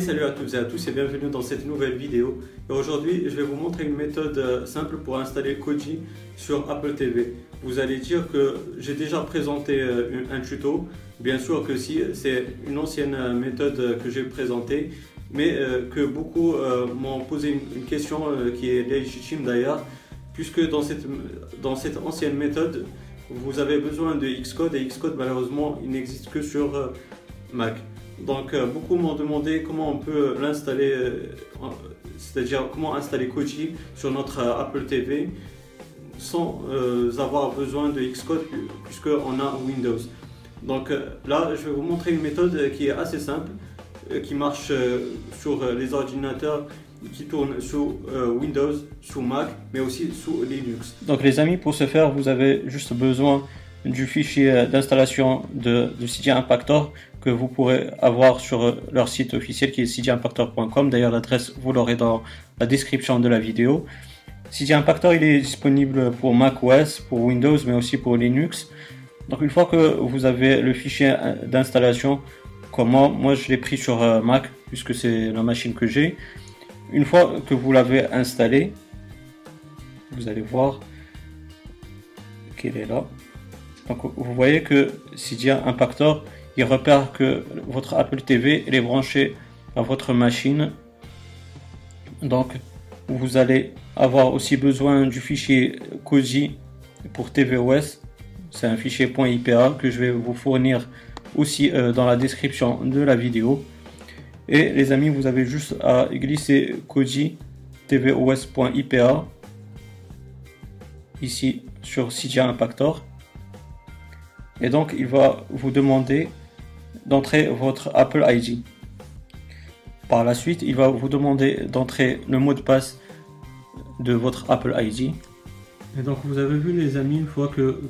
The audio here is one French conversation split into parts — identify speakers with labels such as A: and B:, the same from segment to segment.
A: Salut à toutes et à tous et bienvenue dans cette nouvelle vidéo. Et aujourd'hui, je vais vous montrer une méthode euh, simple pour installer Koji sur Apple TV. Vous allez dire que j'ai déjà présenté euh, un tuto. Bien sûr que si, c'est une ancienne euh, méthode que j'ai présentée, mais que beaucoup m'ont posé une question qui est légitime d'ailleurs, puisque dans cette, dans cette ancienne méthode, vous avez besoin de Xcode et Xcode malheureusement il n'existe que sur Mac. Donc euh, beaucoup m'ont demandé comment on peut l'installer, euh, c'est-à-dire comment installer Koji sur notre euh, Apple TV sans avoir besoin de Xcode puisqu'on a Windows. Donc là, je vais vous montrer une méthode qui est assez simple, qui marche sur les ordinateurs qui tournent sous Windows, sous Mac, mais aussi sous Linux. Donc les amis, pour ce faire, vous avez juste besoin du fichier d'installation de, de Impactor que vous pourrez avoir sur leur site officiel qui est cydiaimpactor.com. D'ailleurs, l'adresse, vous l'aurez dans la description de la vidéo. Cydia Impactor, il est disponible pour Mac OS, pour Windows, mais aussi pour Linux. Donc, une fois que vous avez le fichier d'installation, comme moi, moi je l'ai pris sur euh, Mac, puisque c'est la machine que j'ai. Une fois que vous l'avez installé, vous allez voir qu'il est là. Donc vous voyez que Cydia Impactor, il repère que votre Apple TV est branché à votre machine. Donc vous allez avoir aussi besoin du fichier COSI pour tvOS. C'est un fichier .ipa que je vais vous fournir aussi euh, dans la description de la vidéo. Et les amis, vous avez juste à glisser COSI tvOS.ipa ici sur Cydia Impactor et donc il va vous demander d'entrer votre Apple ID. Par la suite, il va vous demander d'entrer le mot de passe de votre Apple ID. Et donc vous avez vu les amis, une fois que,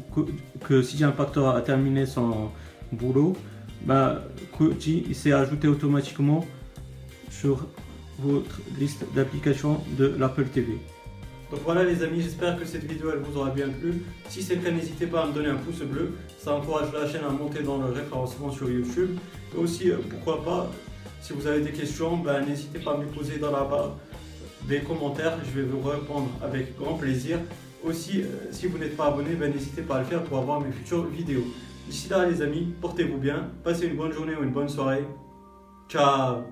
A: que, CJ Impactor a terminé son boulot, bah, Koji s'est ajouté automatiquement sur votre liste d'applications de l'Apple TV. Donc voilà les amis, j'espère que cette vidéo elle vous aura bien plu. Si c'est le cas, n'hésitez pas à me donner un pouce bleu. Ça encourage la chaîne à monter dans le référencement sur YouTube. Et aussi, euh, pourquoi pas, si vous avez des questions, ben, n'hésitez pas à me poser dans la barre des commentaires. Je vais vous répondre avec grand plaisir. Aussi, euh, si vous n'êtes pas abonné, ben, n'hésitez pas à le faire pour avoir mes futures vidéos. D'ici là les amis, portez-vous bien, passez une bonne journée ou une bonne soirée. Ciao